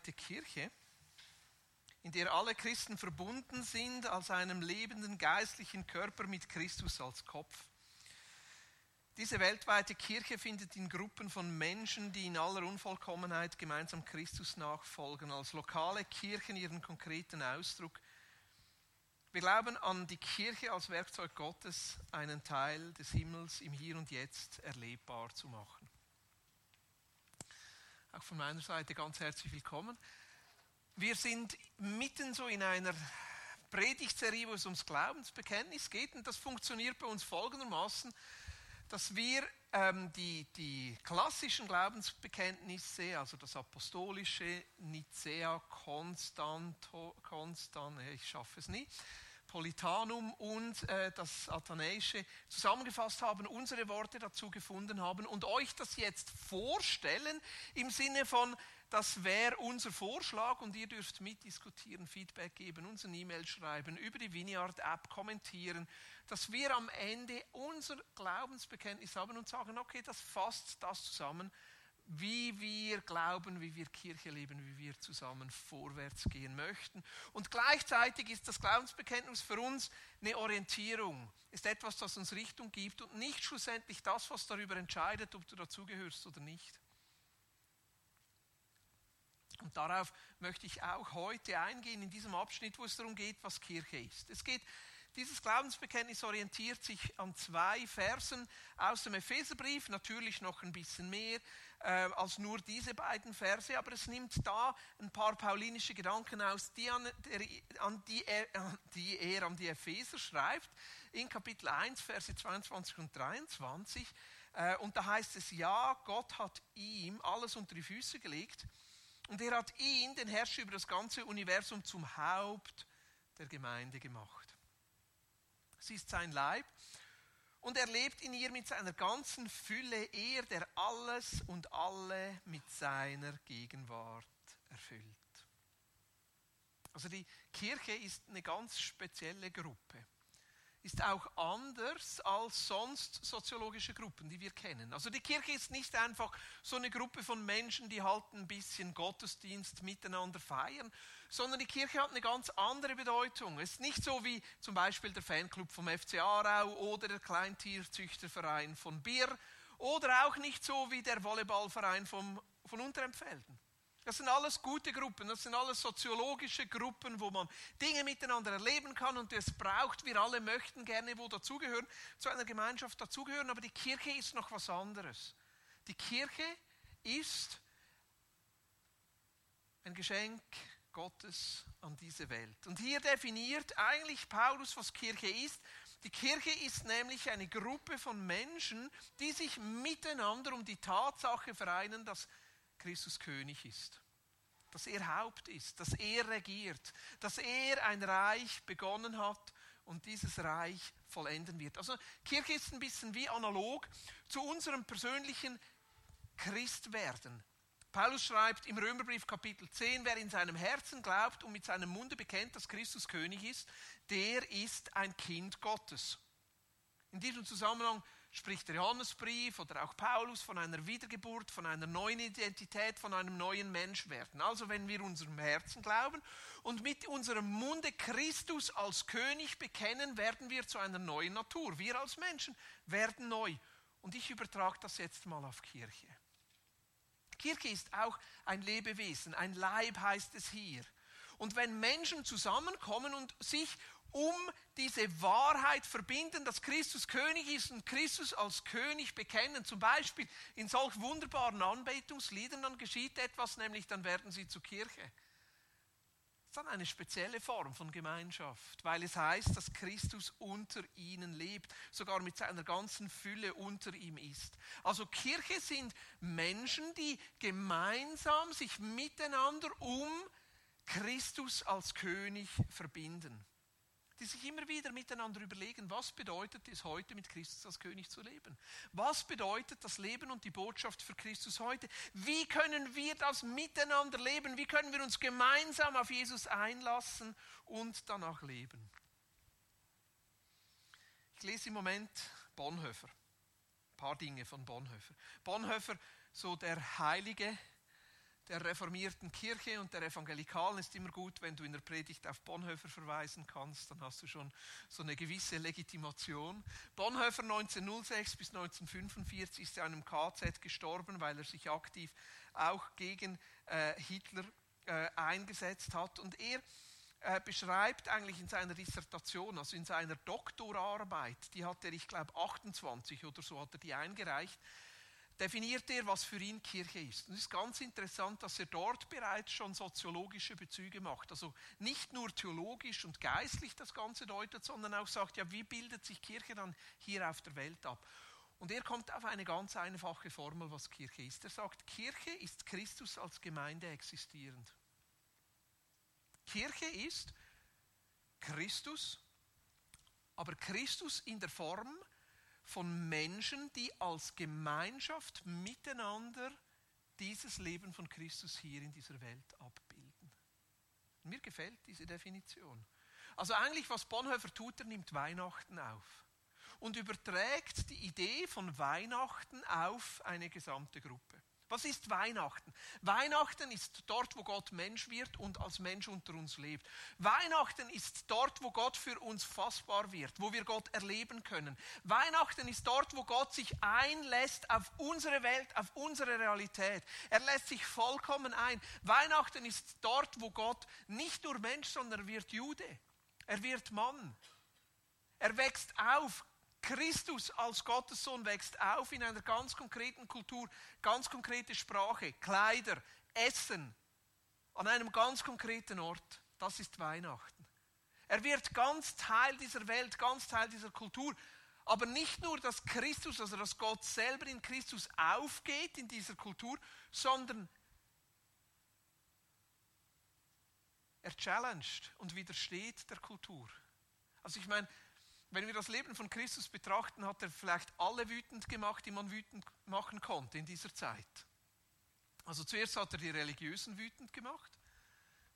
weltweite Kirche, in der alle Christen verbunden sind als einem lebenden geistlichen Körper mit Christus als Kopf. Diese weltweite Kirche findet in Gruppen von Menschen, die in aller Unvollkommenheit gemeinsam Christus nachfolgen, als lokale Kirchen ihren konkreten Ausdruck. Wir glauben an die Kirche als Werkzeug Gottes, einen Teil des Himmels im Hier und Jetzt erlebbar zu machen. Auch von meiner Seite ganz herzlich willkommen. Wir sind mitten so in einer Predigtserie, wo es ums Glaubensbekenntnis geht und das funktioniert bei uns folgendermaßen dass wir ähm, die, die klassischen Glaubensbekenntnisse, also das apostolische, Nicea, Konstanto, Konstant, ich schaffe es nie, Politanum und äh, das Athanäische zusammengefasst haben, unsere Worte dazu gefunden haben und euch das jetzt vorstellen im Sinne von, das wäre unser Vorschlag und ihr dürft mitdiskutieren, Feedback geben, uns eine E-Mail schreiben, über die Vineyard-App kommentieren, dass wir am Ende unser Glaubensbekenntnis haben und sagen, okay, das fasst das zusammen, wie wir glauben, wie wir Kirche leben, wie wir zusammen vorwärts gehen möchten. Und gleichzeitig ist das Glaubensbekenntnis für uns eine Orientierung, ist etwas, das uns Richtung gibt und nicht schlussendlich das, was darüber entscheidet, ob du dazugehörst oder nicht. Und darauf möchte ich auch heute eingehen in diesem Abschnitt, wo es darum geht, was Kirche ist. Es geht, dieses Glaubensbekenntnis orientiert sich an zwei Versen aus dem Epheserbrief, natürlich noch ein bisschen mehr äh, als nur diese beiden Verse, aber es nimmt da ein paar paulinische Gedanken aus, die, an, der, an die, er, an die er an die Epheser schreibt, in Kapitel 1, Verse 22 und 23. Äh, und da heißt es, ja, Gott hat ihm alles unter die Füße gelegt und er hat ihn, den Herrscher über das ganze Universum, zum Haupt der Gemeinde gemacht. Sie ist sein Leib und er lebt in ihr mit seiner ganzen Fülle, er, der alles und alle mit seiner Gegenwart erfüllt. Also die Kirche ist eine ganz spezielle Gruppe ist auch anders als sonst soziologische Gruppen, die wir kennen. Also die Kirche ist nicht einfach so eine Gruppe von Menschen, die halt ein bisschen Gottesdienst miteinander feiern, sondern die Kirche hat eine ganz andere Bedeutung. Es ist nicht so wie zum Beispiel der Fanclub vom FC Aarau oder der Kleintierzüchterverein von Bier oder auch nicht so wie der Volleyballverein vom, von Unterempfelden. Das sind alles gute Gruppen, das sind alles soziologische Gruppen, wo man Dinge miteinander erleben kann und es braucht. Wir alle möchten gerne wo dazugehören, zu einer Gemeinschaft dazugehören, aber die Kirche ist noch was anderes. Die Kirche ist ein Geschenk Gottes an diese Welt. Und hier definiert eigentlich Paulus, was Kirche ist. Die Kirche ist nämlich eine Gruppe von Menschen, die sich miteinander um die Tatsache vereinen, dass Christus König ist. Dass er Haupt ist, dass er regiert, dass er ein Reich begonnen hat und dieses Reich vollenden wird. Also Kirche ist ein bisschen wie analog zu unserem persönlichen Christwerden. Paulus schreibt im Römerbrief Kapitel 10, wer in seinem Herzen glaubt und mit seinem Munde bekennt, dass Christus König ist, der ist ein Kind Gottes. In diesem Zusammenhang spricht der Johannesbrief oder auch Paulus von einer Wiedergeburt, von einer neuen Identität, von einem neuen Menschwerden. Also wenn wir unserem Herzen glauben und mit unserem Munde Christus als König bekennen, werden wir zu einer neuen Natur. Wir als Menschen werden neu. Und ich übertrage das jetzt mal auf Kirche. Kirche ist auch ein Lebewesen, ein Leib heißt es hier. Und wenn Menschen zusammenkommen und sich um diese Wahrheit verbinden, dass Christus König ist und Christus als König bekennen, zum Beispiel in solch wunderbaren Anbetungsliedern, dann geschieht etwas, nämlich dann werden sie zur Kirche. Ist dann eine spezielle Form von Gemeinschaft, weil es heißt, dass Christus unter ihnen lebt, sogar mit seiner ganzen Fülle unter ihm ist. Also Kirche sind Menschen, die gemeinsam sich miteinander um Christus als König verbinden die sich immer wieder miteinander überlegen, was bedeutet es heute mit Christus als König zu leben? Was bedeutet das Leben und die Botschaft für Christus heute? Wie können wir das miteinander leben? Wie können wir uns gemeinsam auf Jesus einlassen und danach leben? Ich lese im Moment Bonhoeffer. Ein paar Dinge von Bonhoeffer. Bonhoeffer, so der Heilige, der reformierten Kirche und der Evangelikalen ist immer gut, wenn du in der Predigt auf Bonhoeffer verweisen kannst, dann hast du schon so eine gewisse Legitimation. Bonhoeffer 1906 bis 1945 ist in einem KZ gestorben, weil er sich aktiv auch gegen äh, Hitler äh, eingesetzt hat. Und er äh, beschreibt eigentlich in seiner Dissertation, also in seiner Doktorarbeit, die hat er, ich glaube, 28 oder so hat er die eingereicht, definiert er, was für ihn Kirche ist. Und es ist ganz interessant, dass er dort bereits schon soziologische Bezüge macht. Also nicht nur theologisch und geistlich das Ganze deutet, sondern auch sagt, ja, wie bildet sich Kirche dann hier auf der Welt ab? Und er kommt auf eine ganz einfache Formel, was Kirche ist. Er sagt, Kirche ist Christus als Gemeinde existierend. Kirche ist Christus, aber Christus in der Form von Menschen, die als Gemeinschaft miteinander dieses Leben von Christus hier in dieser Welt abbilden. Mir gefällt diese Definition. Also eigentlich, was Bonhoeffer tut, er nimmt Weihnachten auf und überträgt die Idee von Weihnachten auf eine gesamte Gruppe. Was ist Weihnachten? Weihnachten ist dort, wo Gott Mensch wird und als Mensch unter uns lebt. Weihnachten ist dort, wo Gott für uns fassbar wird, wo wir Gott erleben können. Weihnachten ist dort, wo Gott sich einlässt auf unsere Welt, auf unsere Realität. Er lässt sich vollkommen ein. Weihnachten ist dort, wo Gott nicht nur Mensch, sondern er wird Jude. Er wird Mann. Er wächst auf, Christus als Gottessohn wächst auf in einer ganz konkreten Kultur, ganz konkrete Sprache, Kleider, Essen, an einem ganz konkreten Ort. Das ist Weihnachten. Er wird ganz Teil dieser Welt, ganz Teil dieser Kultur. Aber nicht nur, dass Christus, also dass Gott selber in Christus aufgeht in dieser Kultur, sondern er challenged und widersteht der Kultur. Also ich meine, wenn wir das Leben von Christus betrachten, hat er vielleicht alle wütend gemacht, die man wütend machen konnte in dieser Zeit. Also zuerst hat er die Religiösen wütend gemacht,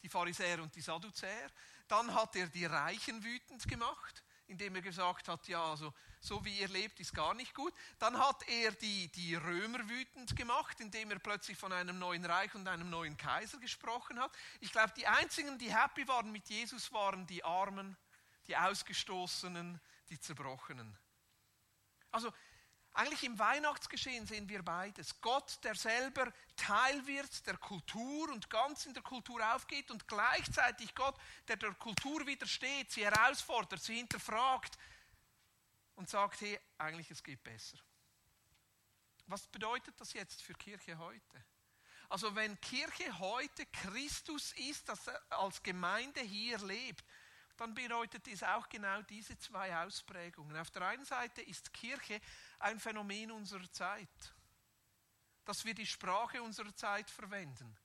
die Pharisäer und die Sadduzäer. Dann hat er die Reichen wütend gemacht, indem er gesagt hat, ja, also so wie ihr lebt, ist gar nicht gut. Dann hat er die, die Römer wütend gemacht, indem er plötzlich von einem neuen Reich und einem neuen Kaiser gesprochen hat. Ich glaube, die einzigen, die happy waren mit Jesus, waren die Armen die Ausgestoßenen, die Zerbrochenen. Also eigentlich im Weihnachtsgeschehen sehen wir beides. Gott, der selber Teil wird der Kultur und ganz in der Kultur aufgeht und gleichzeitig Gott, der der Kultur widersteht, sie herausfordert, sie hinterfragt und sagt, hey, eigentlich es geht besser. Was bedeutet das jetzt für Kirche heute? Also wenn Kirche heute Christus ist, das als Gemeinde hier lebt, dann bedeutet es auch genau diese zwei Ausprägungen. Auf der einen Seite ist Kirche ein Phänomen unserer Zeit, dass wir die Sprache unserer Zeit verwenden.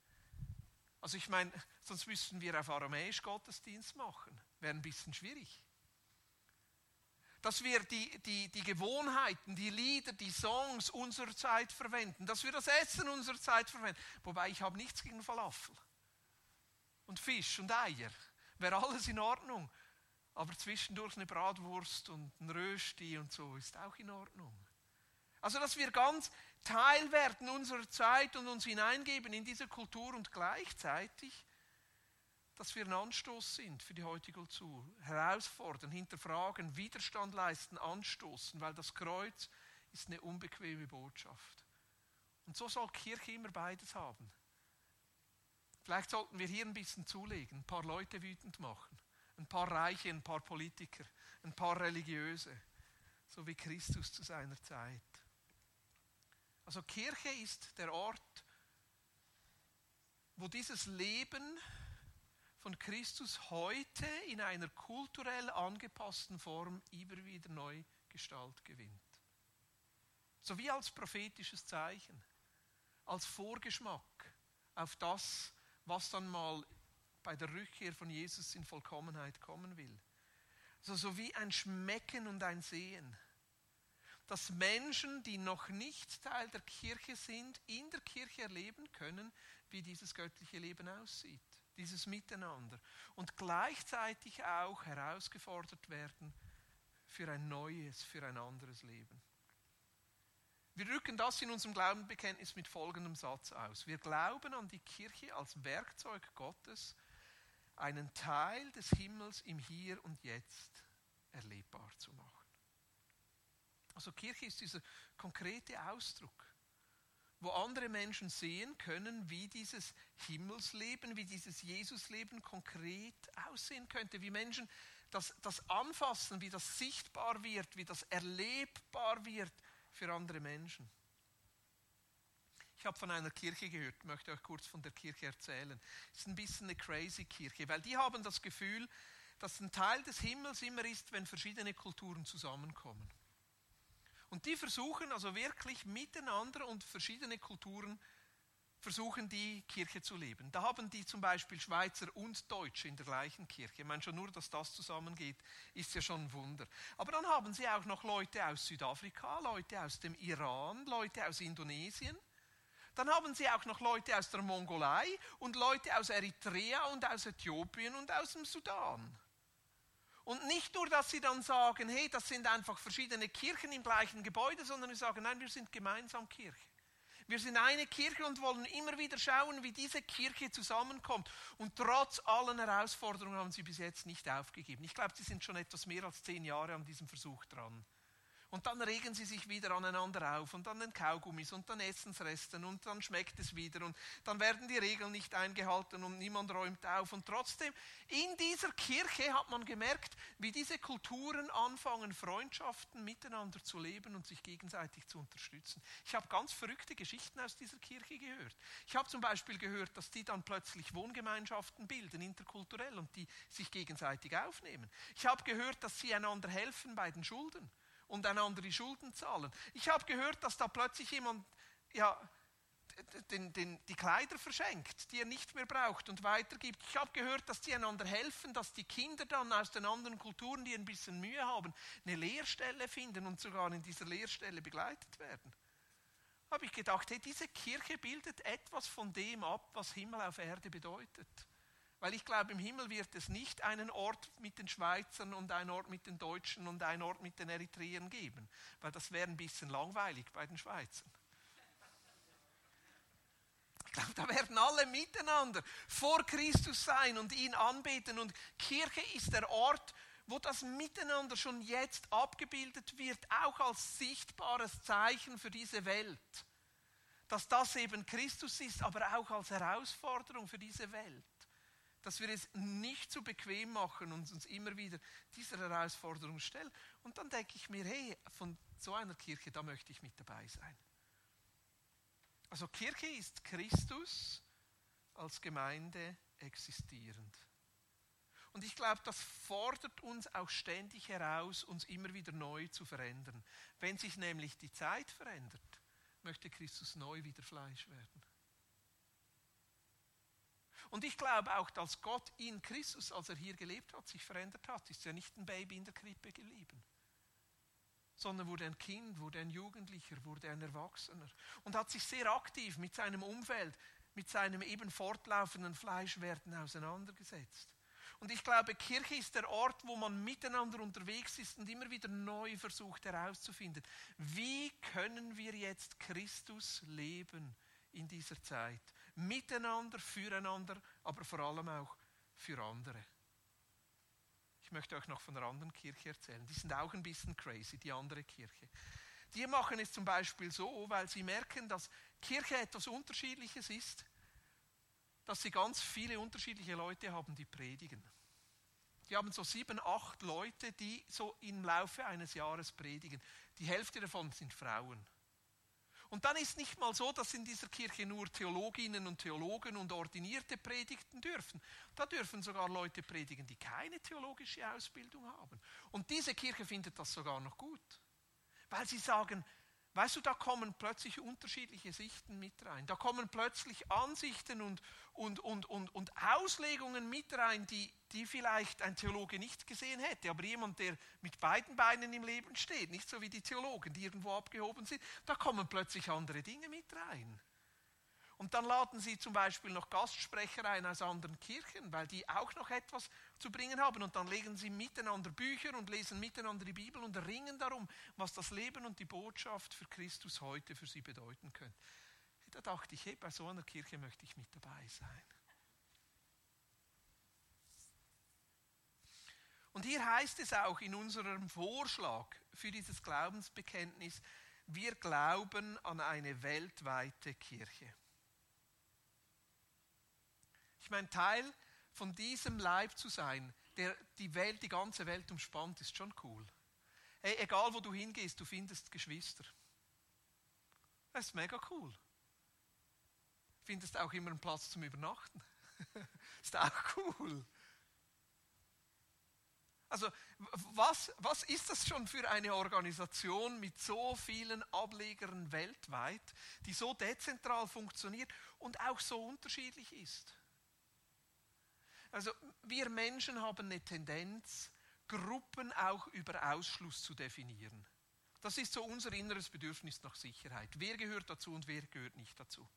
Also ich meine, sonst müssten wir auf Aramäisch Gottesdienst machen. Wäre ein bisschen schwierig. Dass wir die, die, die Gewohnheiten, die Lieder, die Songs unserer Zeit verwenden. Dass wir das Essen unserer Zeit verwenden. Wobei ich habe nichts gegen Falafel. Und Fisch und Eier wäre alles in Ordnung. Aber zwischendurch eine Bratwurst und ein Rösti und so ist auch in Ordnung. Also, dass wir ganz Teil werden unserer Zeit und uns hineingeben in diese Kultur und gleichzeitig, dass wir ein Anstoß sind für die heutige Kultur. Herausfordern, hinterfragen, Widerstand leisten, anstoßen, weil das Kreuz ist eine unbequeme Botschaft. Und so soll Kirche immer beides haben. Vielleicht sollten wir hier ein bisschen zulegen, ein paar Leute wütend machen, ein paar Reiche, ein paar Politiker, ein paar Religiöse, so wie Christus zu seiner Zeit. Also Kirche ist der Ort, wo dieses Leben von Christus heute in einer kulturell angepassten Form immer wieder neu Gestalt gewinnt. So wie als prophetisches Zeichen, als Vorgeschmack auf das, was dann mal bei der Rückkehr von Jesus in Vollkommenheit kommen will. Also so wie ein Schmecken und ein Sehen. Dass Menschen, die noch nicht Teil der Kirche sind, in der Kirche erleben können, wie dieses göttliche Leben aussieht, dieses Miteinander. Und gleichzeitig auch herausgefordert werden für ein neues, für ein anderes Leben. Wir drücken das in unserem Glaubenbekenntnis mit folgendem Satz aus. Wir glauben an die Kirche als Werkzeug Gottes, einen Teil des Himmels im Hier und Jetzt erlebbar zu machen. Also Kirche ist dieser konkrete Ausdruck, wo andere Menschen sehen können, wie dieses Himmelsleben, wie dieses Jesusleben konkret aussehen könnte, wie Menschen das, das anfassen, wie das sichtbar wird, wie das erlebbar wird für andere Menschen. Ich habe von einer Kirche gehört, möchte euch kurz von der Kirche erzählen. Es ist ein bisschen eine crazy Kirche, weil die haben das Gefühl, dass ein Teil des Himmels immer ist, wenn verschiedene Kulturen zusammenkommen. Und die versuchen also wirklich miteinander und verschiedene Kulturen versuchen die Kirche zu leben. Da haben die zum Beispiel Schweizer und Deutsche in der gleichen Kirche. Ich meine schon nur, dass das zusammengeht, ist ja schon ein Wunder. Aber dann haben sie auch noch Leute aus Südafrika, Leute aus dem Iran, Leute aus Indonesien. Dann haben sie auch noch Leute aus der Mongolei und Leute aus Eritrea und aus Äthiopien und aus dem Sudan. Und nicht nur, dass sie dann sagen, hey, das sind einfach verschiedene Kirchen im gleichen Gebäude, sondern sie sagen, nein, wir sind gemeinsam Kirche. Wir sind eine Kirche und wollen immer wieder schauen, wie diese Kirche zusammenkommt. Und trotz allen Herausforderungen haben sie bis jetzt nicht aufgegeben. Ich glaube, sie sind schon etwas mehr als zehn Jahre an diesem Versuch dran. Und dann regen sie sich wieder aneinander auf und dann den Kaugummis und dann Essensresten und dann schmeckt es wieder und dann werden die Regeln nicht eingehalten und niemand räumt auf. Und trotzdem, in dieser Kirche hat man gemerkt, wie diese Kulturen anfangen, Freundschaften miteinander zu leben und sich gegenseitig zu unterstützen. Ich habe ganz verrückte Geschichten aus dieser Kirche gehört. Ich habe zum Beispiel gehört, dass die dann plötzlich Wohngemeinschaften bilden, interkulturell, und die sich gegenseitig aufnehmen. Ich habe gehört, dass sie einander helfen bei den Schulden und einander die Schulden zahlen. Ich habe gehört, dass da plötzlich jemand ja, den, den, die Kleider verschenkt, die er nicht mehr braucht und weitergibt. Ich habe gehört, dass die einander helfen, dass die Kinder dann aus den anderen Kulturen, die ein bisschen Mühe haben, eine Lehrstelle finden und sogar in dieser Lehrstelle begleitet werden. Habe ich gedacht, hey, diese Kirche bildet etwas von dem ab, was Himmel auf Erde bedeutet. Weil ich glaube, im Himmel wird es nicht einen Ort mit den Schweizern und einen Ort mit den Deutschen und einen Ort mit den Eritreern geben. Weil das wäre ein bisschen langweilig bei den Schweizern. Ich glaube, da werden alle miteinander vor Christus sein und ihn anbeten. Und Kirche ist der Ort, wo das Miteinander schon jetzt abgebildet wird, auch als sichtbares Zeichen für diese Welt. Dass das eben Christus ist, aber auch als Herausforderung für diese Welt dass wir es nicht zu bequem machen und uns immer wieder dieser Herausforderung stellen. Und dann denke ich mir, hey, von so einer Kirche, da möchte ich mit dabei sein. Also Kirche ist Christus als Gemeinde existierend. Und ich glaube, das fordert uns auch ständig heraus, uns immer wieder neu zu verändern. Wenn sich nämlich die Zeit verändert, möchte Christus neu wieder Fleisch werden. Und ich glaube auch, dass Gott in Christus, als er hier gelebt hat, sich verändert hat. Ist ja nicht ein Baby in der Krippe geblieben, sondern wurde ein Kind, wurde ein Jugendlicher, wurde ein Erwachsener und hat sich sehr aktiv mit seinem Umfeld, mit seinem eben fortlaufenden Fleischwerden auseinandergesetzt. Und ich glaube, Kirche ist der Ort, wo man miteinander unterwegs ist und immer wieder neu versucht herauszufinden, wie können wir jetzt Christus leben in dieser Zeit miteinander, füreinander, aber vor allem auch für andere. Ich möchte euch noch von einer anderen Kirche erzählen. Die sind auch ein bisschen crazy, die andere Kirche. Die machen es zum Beispiel so, weil sie merken, dass Kirche etwas Unterschiedliches ist, dass sie ganz viele unterschiedliche Leute haben, die predigen. Die haben so sieben, acht Leute, die so im Laufe eines Jahres predigen. Die Hälfte davon sind Frauen. Und dann ist nicht mal so, dass in dieser Kirche nur Theologinnen und Theologen und Ordinierte predigten dürfen. Da dürfen sogar Leute predigen, die keine theologische Ausbildung haben. Und diese Kirche findet das sogar noch gut. Weil sie sagen, Weißt du, da kommen plötzlich unterschiedliche Sichten mit rein. Da kommen plötzlich Ansichten und, und, und, und, und Auslegungen mit rein, die, die vielleicht ein Theologe nicht gesehen hätte. Aber jemand, der mit beiden Beinen im Leben steht, nicht so wie die Theologen, die irgendwo abgehoben sind, da kommen plötzlich andere Dinge mit rein. Und dann laden sie zum Beispiel noch Gastsprecher ein aus anderen Kirchen, weil die auch noch etwas zu bringen haben. Und dann legen sie miteinander Bücher und lesen miteinander die Bibel und ringen darum, was das Leben und die Botschaft für Christus heute für sie bedeuten können. Da dachte ich, hey, bei so einer Kirche möchte ich mit dabei sein. Und hier heißt es auch in unserem Vorschlag für dieses Glaubensbekenntnis, wir glauben an eine weltweite Kirche. Ich meine, Teil von diesem Leib zu sein, der die Welt, die ganze Welt umspannt, ist schon cool. Hey, egal wo du hingehst, du findest Geschwister. Das ist mega cool. Findest auch immer einen Platz zum Übernachten. ist auch cool. Also was, was ist das schon für eine Organisation mit so vielen Ablegern weltweit, die so dezentral funktioniert und auch so unterschiedlich ist? Also wir Menschen haben eine Tendenz, Gruppen auch über Ausschluss zu definieren. Das ist so unser inneres Bedürfnis nach Sicherheit. Wer gehört dazu und wer gehört nicht dazu?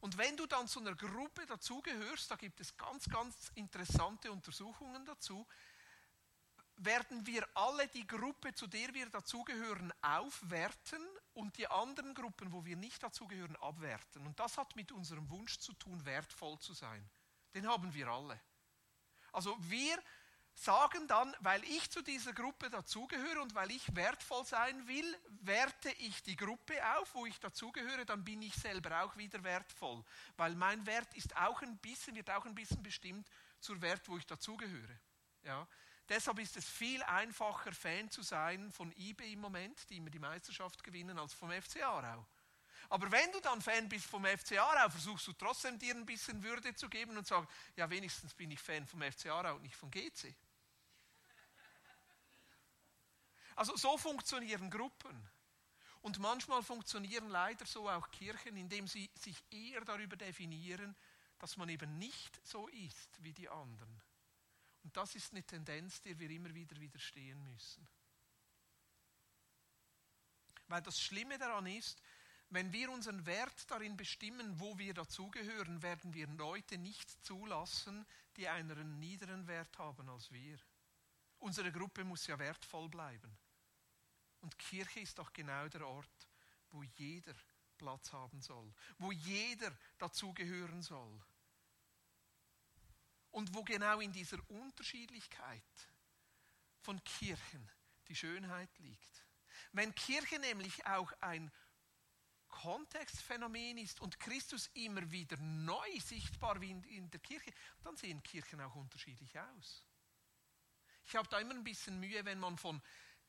Und wenn du dann zu einer Gruppe dazugehörst, da gibt es ganz, ganz interessante Untersuchungen dazu, werden wir alle die Gruppe, zu der wir dazugehören, aufwerten und die anderen Gruppen, wo wir nicht dazugehören, abwerten. Und das hat mit unserem Wunsch zu tun, wertvoll zu sein. Den haben wir alle. Also wir sagen dann, weil ich zu dieser Gruppe dazugehöre und weil ich wertvoll sein will, werte ich die Gruppe auf, wo ich dazugehöre, dann bin ich selber auch wieder wertvoll. Weil mein Wert ist auch ein bisschen, wird auch ein bisschen bestimmt zur Wert, wo ich dazugehöre. Ja. Deshalb ist es viel einfacher, Fan zu sein von eBay im Moment, die immer die Meisterschaft gewinnen, als vom FC Aarau. Aber wenn du dann Fan bist vom FC Aarau, versuchst du trotzdem dir ein bisschen Würde zu geben und sagen, ja wenigstens bin ich Fan vom FC Aarau und nicht vom GC. Also so funktionieren Gruppen. Und manchmal funktionieren leider so auch Kirchen, indem sie sich eher darüber definieren, dass man eben nicht so ist wie die anderen. Und das ist eine Tendenz, der wir immer wieder widerstehen müssen. Weil das Schlimme daran ist, wenn wir unseren Wert darin bestimmen, wo wir dazugehören, werden wir Leute nicht zulassen, die einen niederen Wert haben als wir. Unsere Gruppe muss ja wertvoll bleiben. Und Kirche ist doch genau der Ort, wo jeder Platz haben soll, wo jeder dazugehören soll. Und wo genau in dieser Unterschiedlichkeit von Kirchen die Schönheit liegt. Wenn Kirche nämlich auch ein Kontextphänomen ist und Christus immer wieder neu sichtbar wie in der Kirche, dann sehen Kirchen auch unterschiedlich aus. Ich habe da immer ein bisschen Mühe, wenn man von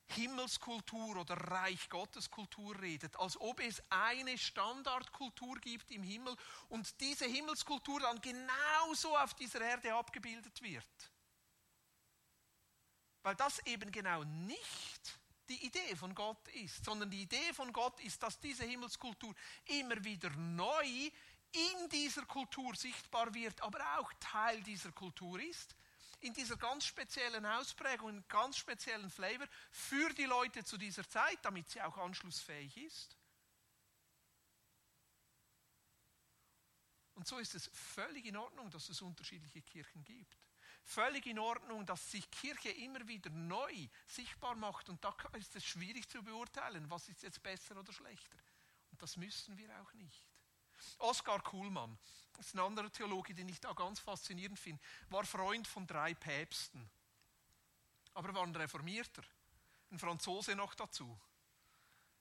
Himmelskultur oder Reich Gottes Kultur redet, als ob es eine Standardkultur gibt im Himmel und diese Himmelskultur dann genauso auf dieser Erde abgebildet wird. Weil das eben genau nicht die Idee von Gott ist, sondern die Idee von Gott ist, dass diese Himmelskultur immer wieder neu in dieser Kultur sichtbar wird, aber auch Teil dieser Kultur ist in dieser ganz speziellen Ausprägung, in ganz speziellen Flavor für die Leute zu dieser Zeit, damit sie auch anschlussfähig ist. Und so ist es völlig in Ordnung, dass es unterschiedliche Kirchen gibt. Völlig in Ordnung, dass sich Kirche immer wieder neu sichtbar macht. Und da ist es schwierig zu beurteilen, was ist jetzt besser oder schlechter. Und das müssen wir auch nicht. Oskar Kuhlmann, das ist ein anderer Theologe, den ich da ganz faszinierend finde, war Freund von drei Päpsten. Aber er war ein Reformierter. Ein Franzose noch dazu.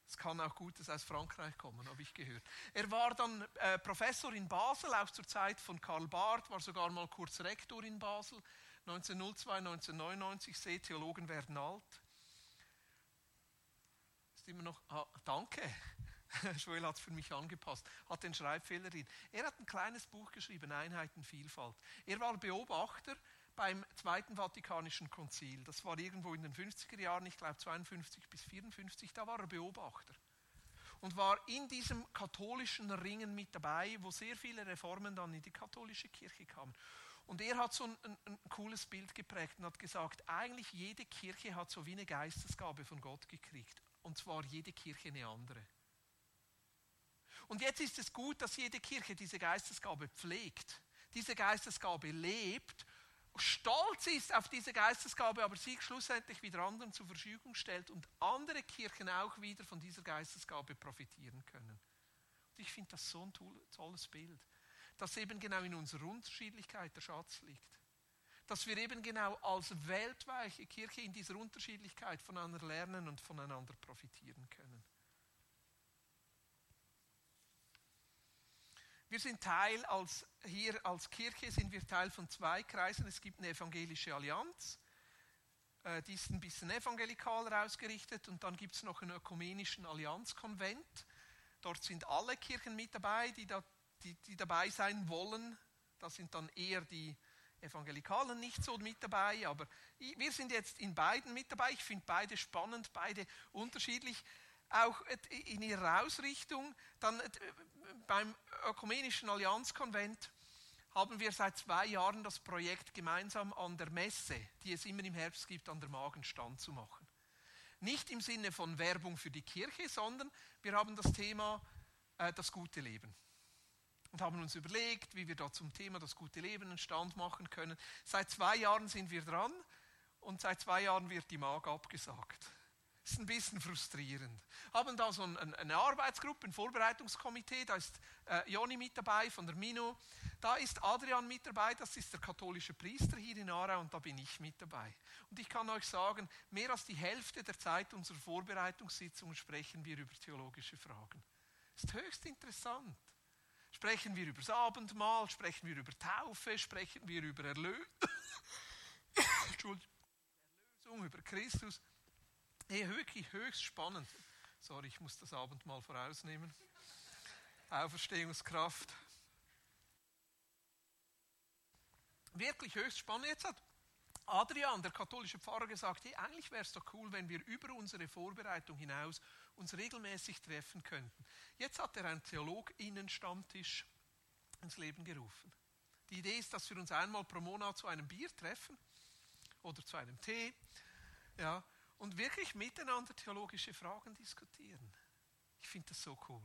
Es kann auch Gutes aus Frankreich kommen, habe ich gehört. Er war dann äh, Professor in Basel, auch zur Zeit von Karl Barth, war sogar mal kurz Rektor in Basel. 1902, 1999, sehe, Theologen werden alt. Ist immer noch, ah, danke. Joel hat es für mich angepasst, hat den Schreibfehler drin. Er hat ein kleines Buch geschrieben, Einheit und Vielfalt. Er war Beobachter beim Zweiten Vatikanischen Konzil. Das war irgendwo in den 50er Jahren, ich glaube 52 bis 54, da war er Beobachter. Und war in diesem katholischen Ringen mit dabei, wo sehr viele Reformen dann in die katholische Kirche kamen. Und er hat so ein, ein, ein, cooles Bild geprägt und hat gesagt, eigentlich jede Kirche hat so wie eine Geistesgabe von Gott gekriegt. Und zwar jede Kirche eine andere. Und jetzt ist es gut, dass jede Kirche diese Geistesgabe pflegt, diese Geistesgabe lebt, stolz ist auf diese Geistesgabe, aber sie schlussendlich wieder anderen zur Verfügung stellt und andere Kirchen auch wieder von dieser Geistesgabe profitieren können. Und ich finde das so ein tolles Bild, dass eben genau in unserer Unterschiedlichkeit der Schatz liegt dass wir eben genau als weltweiche Kirche in dieser Unterschiedlichkeit voneinander lernen und voneinander profitieren können. Wir sind Teil, als, hier als Kirche sind wir Teil von zwei Kreisen. Es gibt eine evangelische Allianz, äh, die ist ein bisschen evangelikaler ausgerichtet und dann gibt es noch einen ökumenischen Allianzkonvent. Dort sind alle Kirchen mit dabei, die, da, die, die dabei sein wollen. Das sind dann eher die Evangelikalen nicht so mit dabei, aber wir sind jetzt in beiden mit dabei. Ich finde beide spannend, beide unterschiedlich, auch in ihrer Ausrichtung. Dann beim Ökumenischen Allianzkonvent haben wir seit zwei Jahren das Projekt gemeinsam an der Messe, die es immer im Herbst gibt, an der Magenstand zu machen. Nicht im Sinne von Werbung für die Kirche, sondern wir haben das Thema äh, das gute Leben und haben uns überlegt, wie wir da zum Thema das gute Leben einen Stand machen können. Seit zwei Jahren sind wir dran und seit zwei Jahren wird die MAG abgesagt. Ist ein bisschen frustrierend. Haben da so ein, eine Arbeitsgruppe, ein Vorbereitungskomitee, da ist äh, Joni mit dabei von der Mino, da ist Adrian mit dabei, das ist der katholische Priester hier in Aarau und da bin ich mit dabei. Und ich kann euch sagen, mehr als die Hälfte der Zeit unserer Vorbereitungssitzungen sprechen wir über theologische Fragen. Ist höchst interessant. Sprechen wir über das Abendmahl, sprechen wir über Taufe, sprechen wir über Erlösung über Christus. Wirklich höchst spannend. Sorry, ich muss das Abendmahl vorausnehmen. Auferstehungskraft. Wirklich höchst spannend. Jetzt hat Adrian, der katholische Pfarrer, gesagt, hey, eigentlich wäre es doch cool, wenn wir über unsere Vorbereitung hinaus uns regelmäßig treffen könnten. Jetzt hat er einen Theologinnenstammtisch ins Leben gerufen. Die Idee ist, dass wir uns einmal pro Monat zu einem Bier treffen oder zu einem Tee ja, und wirklich miteinander theologische Fragen diskutieren. Ich finde das so cool.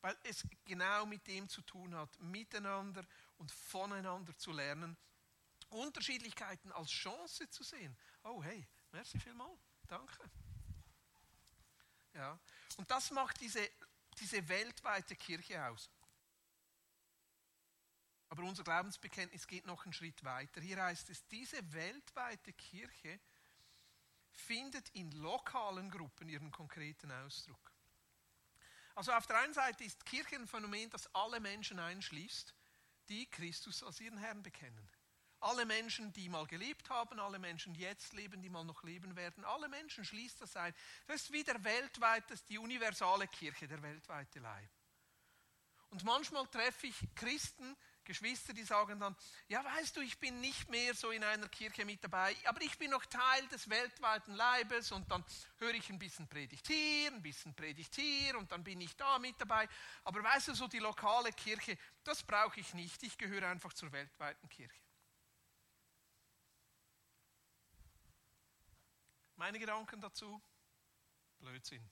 Weil es genau mit dem zu tun hat, miteinander und voneinander zu lernen, Unterschiedlichkeiten als Chance zu sehen. Oh hey, merci vielmals, danke. Ja. Und das macht diese, diese weltweite Kirche aus. Aber unser Glaubensbekenntnis geht noch einen Schritt weiter. Hier heißt es, diese weltweite Kirche findet in lokalen Gruppen ihren konkreten Ausdruck. Also auf der einen Seite ist Kirche ein Phänomen, das alle Menschen einschließt, die Christus als ihren Herrn bekennen. Alle Menschen, die mal gelebt haben, alle Menschen, die jetzt leben, die mal noch leben werden, alle Menschen schließt das ein. Das ist wie der weltweite, die universale Kirche, der weltweite Leib. Und manchmal treffe ich Christen, Geschwister, die sagen dann, ja weißt du, ich bin nicht mehr so in einer Kirche mit dabei, aber ich bin noch Teil des weltweiten Leibes und dann höre ich ein bisschen Predigt hier, ein bisschen Predigt hier und dann bin ich da mit dabei. Aber weißt du, so die lokale Kirche, das brauche ich nicht, ich gehöre einfach zur weltweiten Kirche. Meine Gedanken dazu? Blödsinn.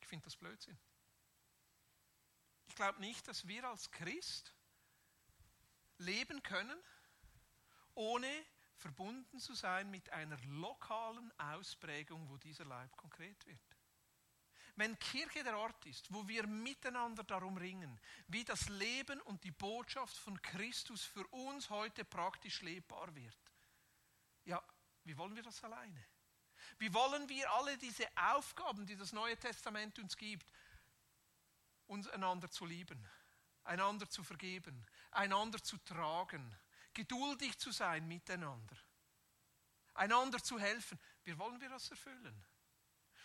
Ich finde das Blödsinn. Ich glaube nicht, dass wir als Christ leben können, ohne verbunden zu sein mit einer lokalen Ausprägung, wo dieser Leib konkret wird. Wenn Kirche der Ort ist, wo wir miteinander darum ringen, wie das Leben und die Botschaft von Christus für uns heute praktisch lebbar wird, ja, wie wollen wir das alleine? Wie wollen wir alle diese Aufgaben, die das Neue Testament uns gibt, uns einander zu lieben, einander zu vergeben, einander zu tragen, geduldig zu sein miteinander, einander zu helfen. Wie wollen wir das erfüllen?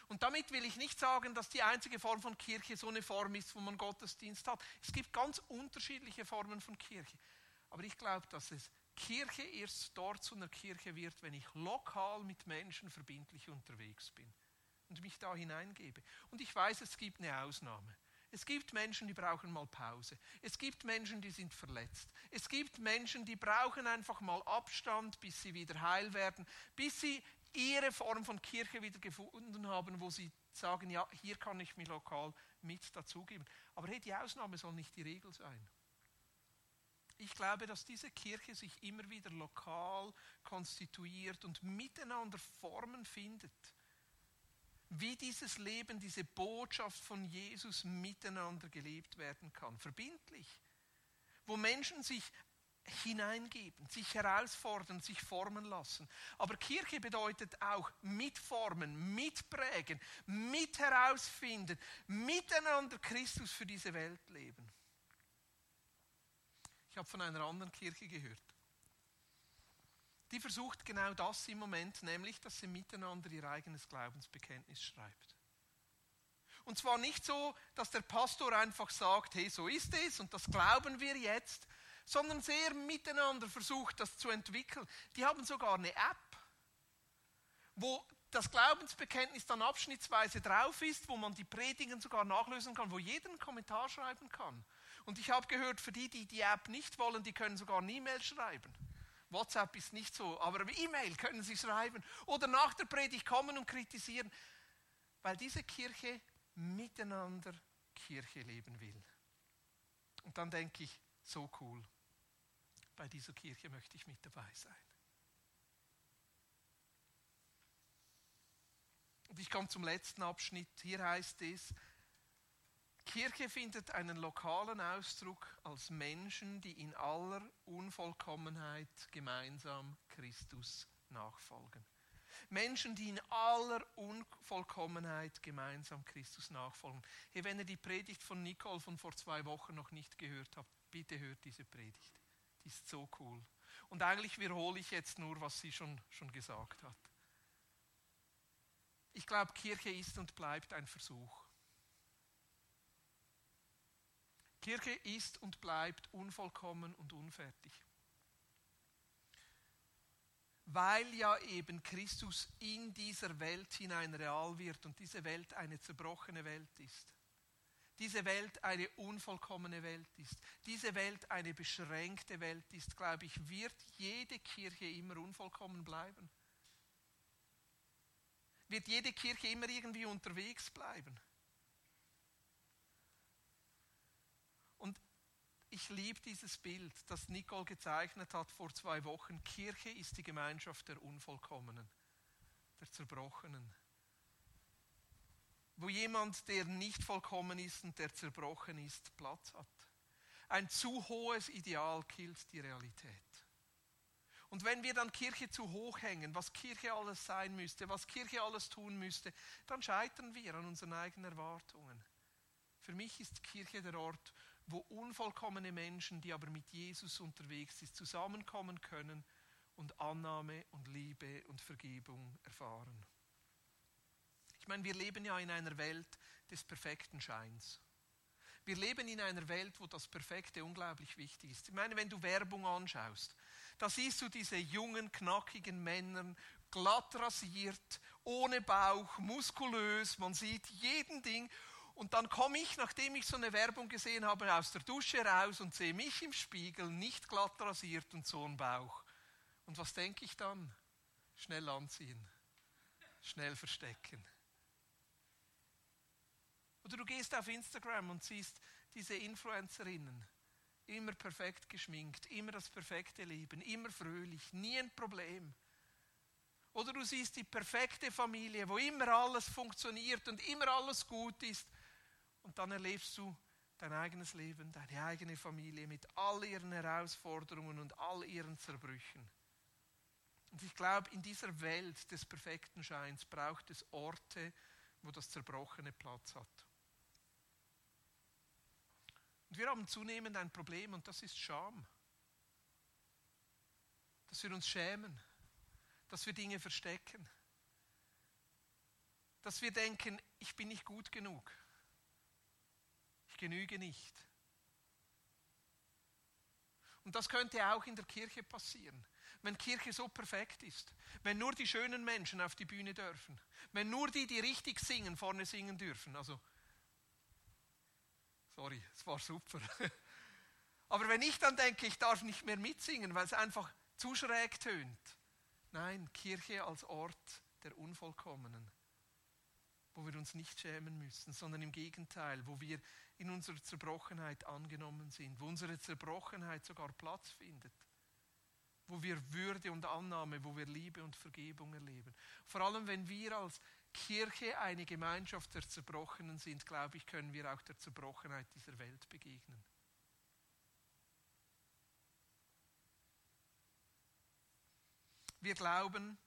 Und damit will ich nicht sagen, dass die einzige Form von Kirche so eine Form ist, wo man Gottesdienst hat. Es gibt ganz unterschiedliche Formen von Kirche. Aber ich glaube, dass es Kirche erst dort zu einer Kirche wird, wenn ich lokal mit Menschen verbindlich unterwegs bin und mich da hineingebe. Und ich weiß, es gibt eine Ausnahme. Es gibt Menschen, die brauchen mal Pause. Es gibt Menschen, die sind verletzt. Es gibt Menschen, die brauchen einfach mal Abstand, bis sie wieder heil werden, bis sie ihre Form von Kirche wieder gefunden haben, wo sie sagen, ja, hier kann ich mich lokal mit dazugeben. Aber hey, die Ausnahme soll nicht die Regel sein. Ich glaube, dass diese Kirche sich immer wieder lokal konstituiert und miteinander Formen findet, wie dieses Leben, diese Botschaft von Jesus miteinander gelebt werden kann. Verbindlich. Wo Menschen sich hineingeben, sich herausfordern, sich formen lassen. Aber Kirche bedeutet auch mitformen, mitprägen, mit herausfinden, miteinander Christus für diese Welt leben. Ich habe von einer anderen Kirche gehört. Die versucht genau das im Moment, nämlich, dass sie miteinander ihr eigenes Glaubensbekenntnis schreibt. Und zwar nicht so, dass der Pastor einfach sagt, hey, so ist es und das glauben wir jetzt, sondern sehr miteinander versucht, das zu entwickeln. Die haben sogar eine App, wo das Glaubensbekenntnis dann abschnittsweise drauf ist, wo man die Predigen sogar nachlösen kann, wo jeder einen Kommentar schreiben kann. Und ich habe gehört, für die, die die App nicht wollen, die können sogar eine E-Mail schreiben. WhatsApp ist nicht so, aber E-Mail können sie schreiben oder nach der Predigt kommen und kritisieren, weil diese Kirche miteinander Kirche leben will. Und dann denke ich, so cool. Bei dieser Kirche möchte ich mit dabei sein. Und ich komme zum letzten Abschnitt. Hier heißt es, Kirche findet einen lokalen Ausdruck als Menschen, die in aller Unvollkommenheit gemeinsam Christus nachfolgen. Menschen, die in aller Unvollkommenheit gemeinsam Christus nachfolgen. Hey, wenn ihr die Predigt von Nicole von vor zwei Wochen noch nicht gehört habt, bitte hört diese Predigt. Die ist so cool. Und eigentlich wiederhole ich jetzt nur, was sie schon, schon gesagt hat. Ich glaube, Kirche ist und bleibt ein Versuch. Kirche ist und bleibt unvollkommen und unfertig. Weil ja eben Christus in dieser Welt hinein real wird und diese Welt eine zerbrochene Welt ist. Diese Welt eine unvollkommene Welt ist. Diese Welt eine beschränkte Welt ist, glaube ich, wird jede Kirche immer unvollkommen bleiben. Wird jede Kirche immer irgendwie unterwegs bleiben. Ich liebe dieses Bild, das Nicole gezeichnet hat vor zwei Wochen. Kirche ist die Gemeinschaft der Unvollkommenen, der Zerbrochenen. Wo jemand, der nicht vollkommen ist und der zerbrochen ist, Platz hat. Ein zu hohes Ideal killt die Realität. Und wenn wir dann Kirche zu hoch hängen, was Kirche alles sein müsste, was Kirche alles tun müsste, dann scheitern wir an unseren eigenen Erwartungen. Für mich ist Kirche der Ort, wo unvollkommene Menschen, die aber mit Jesus unterwegs sind, zusammenkommen können und Annahme und Liebe und Vergebung erfahren. Ich meine, wir leben ja in einer Welt des perfekten Scheins. Wir leben in einer Welt, wo das Perfekte unglaublich wichtig ist. Ich meine, wenn du Werbung anschaust, da siehst du diese jungen, knackigen Männer, glatt rasiert, ohne Bauch, muskulös, man sieht jeden Ding und dann komme ich, nachdem ich so eine Werbung gesehen habe, aus der Dusche raus und sehe mich im Spiegel, nicht glatt rasiert und so ein Bauch. Und was denke ich dann? Schnell anziehen, schnell verstecken. Oder du gehst auf Instagram und siehst diese Influencerinnen, immer perfekt geschminkt, immer das perfekte Leben, immer fröhlich, nie ein Problem. Oder du siehst die perfekte Familie, wo immer alles funktioniert und immer alles gut ist. Und dann erlebst du dein eigenes Leben, deine eigene Familie mit all ihren Herausforderungen und all ihren Zerbrüchen. Und ich glaube, in dieser Welt des perfekten Scheins braucht es Orte, wo das Zerbrochene Platz hat. Und wir haben zunehmend ein Problem und das ist Scham. Dass wir uns schämen, dass wir Dinge verstecken, dass wir denken, ich bin nicht gut genug genüge nicht. Und das könnte auch in der Kirche passieren. Wenn Kirche so perfekt ist, wenn nur die schönen Menschen auf die Bühne dürfen, wenn nur die, die richtig singen, vorne singen dürfen. Also, sorry, es war super. Aber wenn ich dann denke, ich darf nicht mehr mitsingen, weil es einfach zu schräg tönt, Nein, Kirche als Ort der Unvollkommenen, wo wir uns nicht schämen müssen, sondern im Gegenteil, wo wir in unserer Zerbrochenheit angenommen sind, wo unsere Zerbrochenheit sogar Platz findet, wo wir Würde und Annahme, wo wir Liebe und Vergebung erleben. Vor allem, wenn wir als Kirche eine Gemeinschaft der Zerbrochenen sind, glaube ich, können wir auch der Zerbrochenheit dieser Welt begegnen. Wir glauben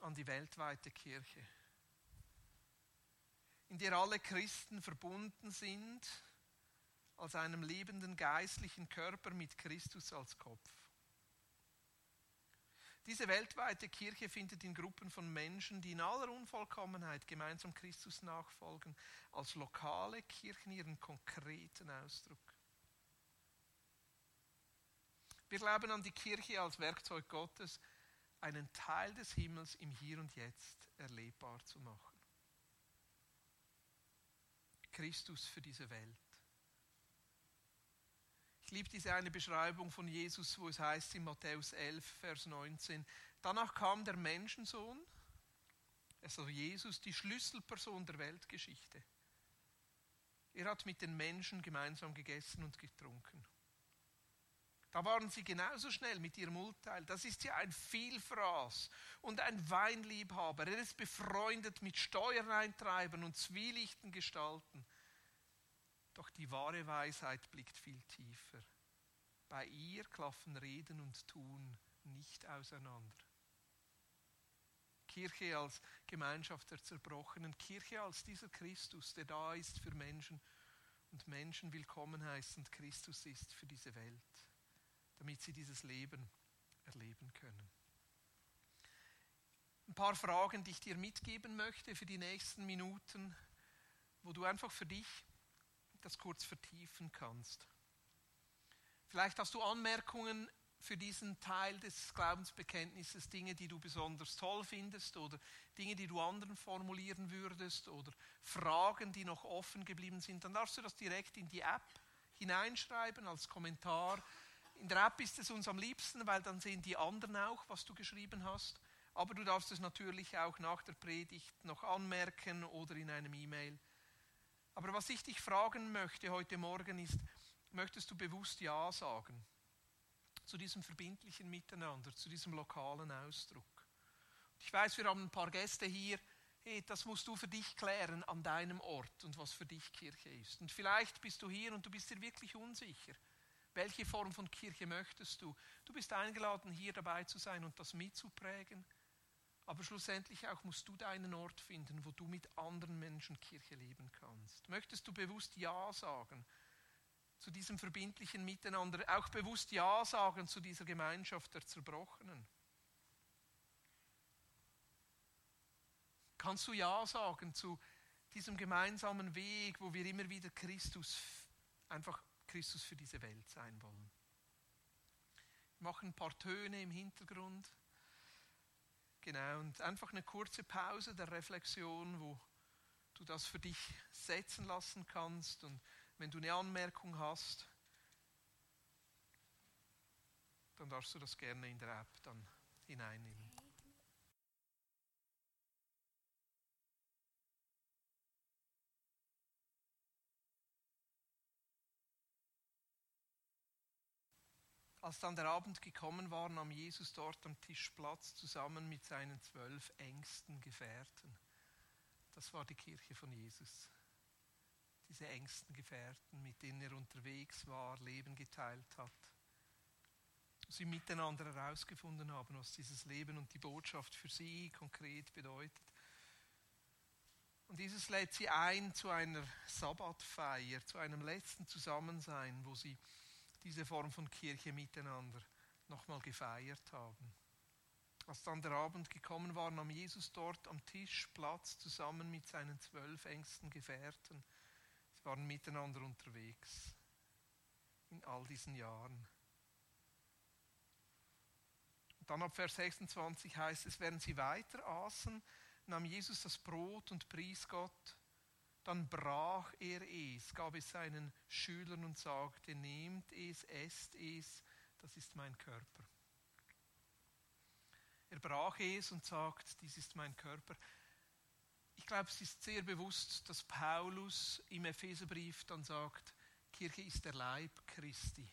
an die weltweite Kirche, in der alle Christen verbunden sind als einem lebenden geistlichen Körper mit Christus als Kopf. Diese weltweite Kirche findet in Gruppen von Menschen, die in aller Unvollkommenheit gemeinsam Christus nachfolgen, als lokale Kirchen ihren konkreten Ausdruck. Wir glauben an die Kirche als Werkzeug Gottes, einen Teil des Himmels im Hier und Jetzt erlebbar zu machen. Christus für diese Welt. Ich liebe diese eine Beschreibung von Jesus, wo es heißt in Matthäus 11, Vers 19, danach kam der Menschensohn, also Jesus, die Schlüsselperson der Weltgeschichte. Er hat mit den Menschen gemeinsam gegessen und getrunken. Da waren sie genauso schnell mit ihrem Urteil. Das ist ja ein Vielfraß und ein Weinliebhaber. Er ist befreundet mit Steuereintreibern und zwielichten Gestalten. Doch die wahre Weisheit blickt viel tiefer. Bei ihr klaffen Reden und Tun nicht auseinander. Kirche als Gemeinschaft der Zerbrochenen, Kirche als dieser Christus, der da ist für Menschen und Menschen willkommen heißt und Christus ist für diese Welt, damit sie dieses Leben erleben können. Ein paar Fragen, die ich dir mitgeben möchte für die nächsten Minuten, wo du einfach für dich das kurz vertiefen kannst. Vielleicht hast du Anmerkungen für diesen Teil des Glaubensbekenntnisses, Dinge, die du besonders toll findest oder Dinge, die du anderen formulieren würdest oder Fragen, die noch offen geblieben sind, dann darfst du das direkt in die App hineinschreiben als Kommentar. In der App ist es uns am liebsten, weil dann sehen die anderen auch, was du geschrieben hast. Aber du darfst es natürlich auch nach der Predigt noch anmerken oder in einem E-Mail aber was ich dich fragen möchte heute Morgen ist, möchtest du bewusst Ja sagen zu diesem verbindlichen Miteinander, zu diesem lokalen Ausdruck? Ich weiß, wir haben ein paar Gäste hier. Hey, das musst du für dich klären an deinem Ort und was für dich Kirche ist. Und vielleicht bist du hier und du bist dir wirklich unsicher. Welche Form von Kirche möchtest du? Du bist eingeladen, hier dabei zu sein und das mitzuprägen. Aber schlussendlich auch musst du deinen Ort finden, wo du mit anderen Menschen Kirche leben kannst. Möchtest du bewusst Ja sagen zu diesem verbindlichen Miteinander, auch bewusst Ja sagen zu dieser Gemeinschaft der Zerbrochenen? Kannst du Ja sagen zu diesem gemeinsamen Weg, wo wir immer wieder Christus, einfach Christus für diese Welt sein wollen? Wir machen ein paar Töne im Hintergrund. Genau, und einfach eine kurze Pause der Reflexion, wo du das für dich setzen lassen kannst. Und wenn du eine Anmerkung hast, dann darfst du das gerne in der App dann hineinnehmen. Als dann der Abend gekommen war, nahm Jesus dort am Tisch Platz zusammen mit seinen zwölf engsten Gefährten. Das war die Kirche von Jesus. Diese engsten Gefährten, mit denen er unterwegs war, Leben geteilt hat. Sie miteinander herausgefunden haben, was dieses Leben und die Botschaft für sie konkret bedeutet. Und Jesus lädt sie ein zu einer Sabbatfeier, zu einem letzten Zusammensein, wo sie diese Form von Kirche miteinander nochmal gefeiert haben. Als dann der Abend gekommen war, nahm Jesus dort am Tisch Platz zusammen mit seinen zwölf engsten Gefährten. Sie waren miteinander unterwegs in all diesen Jahren. Und dann ab Vers 26 heißt es, während sie weiter aßen, nahm Jesus das Brot und pries Gott dann brach er es, gab es seinen Schülern und sagte, nehmt es, esst es, das ist mein Körper. Er brach es und sagt, dies ist mein Körper. Ich glaube, es ist sehr bewusst, dass Paulus im Epheserbrief dann sagt, Kirche ist der Leib Christi.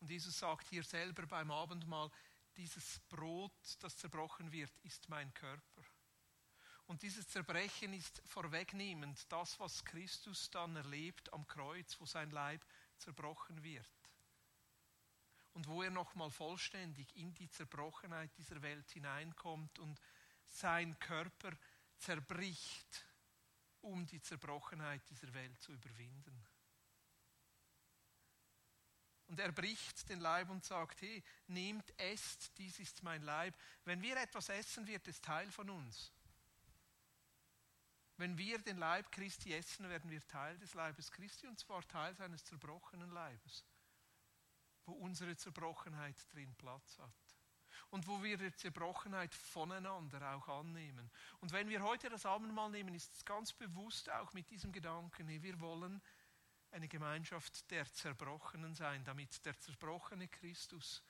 Und Jesus sagt hier selber beim Abendmahl, dieses Brot, das zerbrochen wird, ist mein Körper. Und dieses Zerbrechen ist vorwegnehmend das, was Christus dann erlebt am Kreuz, wo sein Leib zerbrochen wird. Und wo er nochmal vollständig in die Zerbrochenheit dieser Welt hineinkommt und sein Körper zerbricht, um die Zerbrochenheit dieser Welt zu überwinden. Und er bricht den Leib und sagt, hey, nehmt, esst, dies ist mein Leib. Wenn wir etwas essen, wird es Teil von uns. Wenn wir den Leib Christi essen, werden wir Teil des Leibes Christi und zwar Teil seines zerbrochenen Leibes, wo unsere Zerbrochenheit drin Platz hat und wo wir die Zerbrochenheit voneinander auch annehmen. Und wenn wir heute das Abendmahl nehmen, ist es ganz bewusst auch mit diesem Gedanken, wir wollen eine Gemeinschaft der Zerbrochenen sein, damit der zerbrochene Christus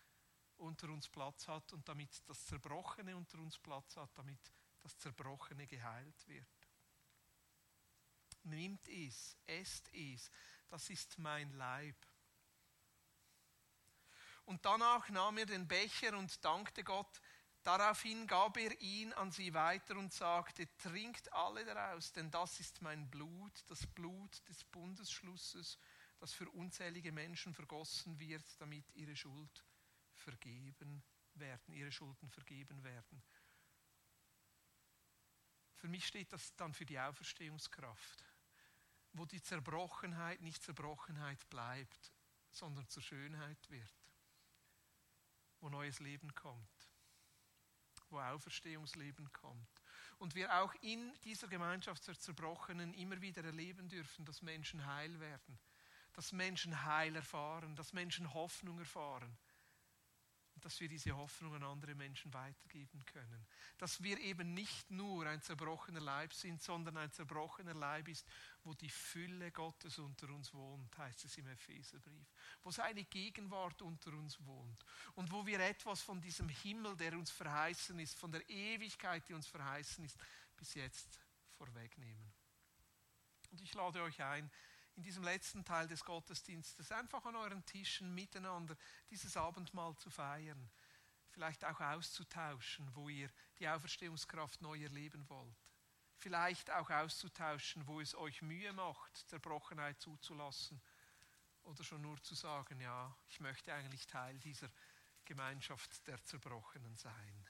unter uns Platz hat und damit das Zerbrochene unter uns Platz hat, damit das Zerbrochene geheilt wird. Nimmt es, esst es, das ist mein Leib. Und danach nahm er den Becher und dankte Gott. Daraufhin gab er ihn an sie weiter und sagte, trinkt alle daraus, denn das ist mein Blut, das Blut des Bundesschlusses, das für unzählige Menschen vergossen wird, damit ihre Schuld vergeben werden, ihre Schulden vergeben werden. Für mich steht das dann für die Auferstehungskraft, wo die Zerbrochenheit nicht Zerbrochenheit bleibt, sondern zur Schönheit wird, wo neues Leben kommt wo Auferstehungsleben kommt. Und wir auch in dieser Gemeinschaft der Zerbrochenen immer wieder erleben dürfen, dass Menschen heil werden, dass Menschen Heil erfahren, dass Menschen Hoffnung erfahren dass wir diese Hoffnung an andere Menschen weitergeben können. Dass wir eben nicht nur ein zerbrochener Leib sind, sondern ein zerbrochener Leib ist, wo die Fülle Gottes unter uns wohnt, heißt es im Epheserbrief. Wo seine Gegenwart unter uns wohnt. Und wo wir etwas von diesem Himmel, der uns verheißen ist, von der Ewigkeit, die uns verheißen ist, bis jetzt vorwegnehmen. Und ich lade euch ein, in diesem letzten Teil des Gottesdienstes einfach an euren Tischen miteinander dieses Abendmahl zu feiern, vielleicht auch auszutauschen, wo ihr die Auferstehungskraft neu erleben wollt. Vielleicht auch auszutauschen, wo es euch Mühe macht, Zerbrochenheit zuzulassen oder schon nur zu sagen, ja, ich möchte eigentlich Teil dieser Gemeinschaft der Zerbrochenen sein.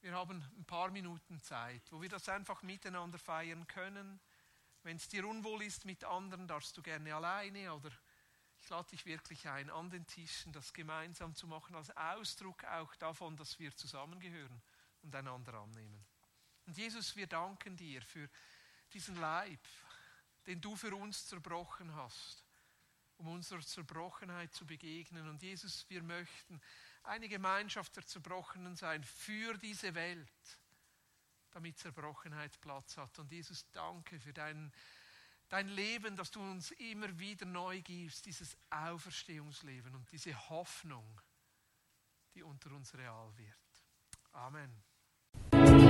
Wir haben ein paar Minuten Zeit, wo wir das einfach miteinander feiern können wenn es dir unwohl ist mit anderen, darfst du gerne alleine oder ich lade dich wirklich ein, an den Tischen das gemeinsam zu machen, als Ausdruck auch davon, dass wir zusammengehören und einander annehmen. Und Jesus, wir danken dir für diesen Leib, den du für uns zerbrochen hast, um unserer Zerbrochenheit zu begegnen. Und Jesus, wir möchten eine Gemeinschaft der Zerbrochenen sein für diese Welt damit Zerbrochenheit Platz hat. Und Jesus, danke für dein, dein Leben, das du uns immer wieder neu gibst, dieses Auferstehungsleben und diese Hoffnung, die unter uns real wird. Amen.